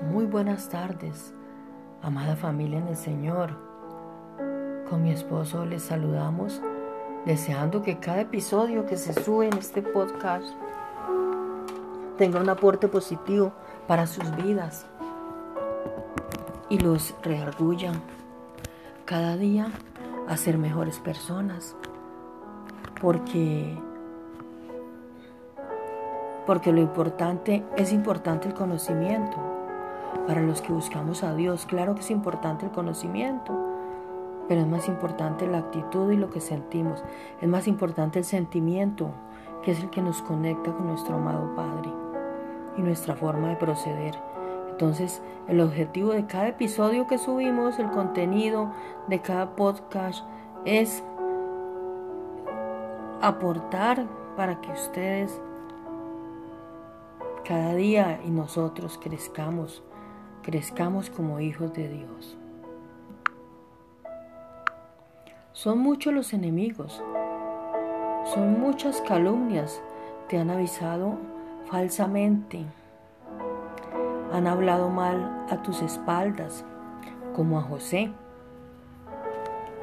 Muy buenas tardes, amada familia en el Señor. Con mi esposo les saludamos, deseando que cada episodio que se sube en este podcast tenga un aporte positivo para sus vidas y los reargullan cada día a ser mejores personas. Porque porque lo importante es importante el conocimiento. Para los que buscamos a Dios, claro que es importante el conocimiento, pero es más importante la actitud y lo que sentimos. Es más importante el sentimiento, que es el que nos conecta con nuestro amado Padre y nuestra forma de proceder. Entonces, el objetivo de cada episodio que subimos, el contenido de cada podcast, es aportar para que ustedes cada día y nosotros crezcamos, crezcamos como hijos de Dios. Son muchos los enemigos, son muchas calumnias, te han avisado falsamente, han hablado mal a tus espaldas, como a José,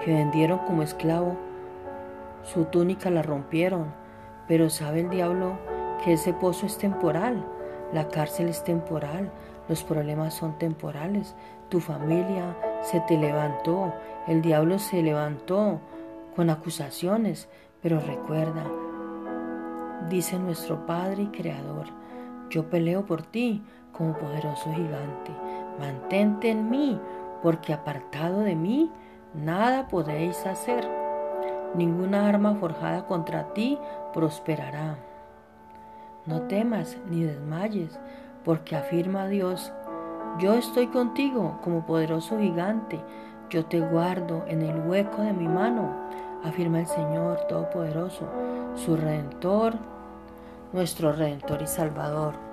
que vendieron como esclavo, su túnica la rompieron, pero sabe el diablo que ese pozo es temporal la cárcel es temporal, los problemas son temporales. Tu familia se te levantó, el diablo se levantó con acusaciones, pero recuerda, dice nuestro Padre y Creador, yo peleo por ti como poderoso gigante. Mantente en mí, porque apartado de mí nada podéis hacer. Ninguna arma forjada contra ti prosperará. No temas ni desmayes, porque afirma Dios, yo estoy contigo como poderoso gigante, yo te guardo en el hueco de mi mano, afirma el Señor Todopoderoso, su Redentor, nuestro Redentor y Salvador.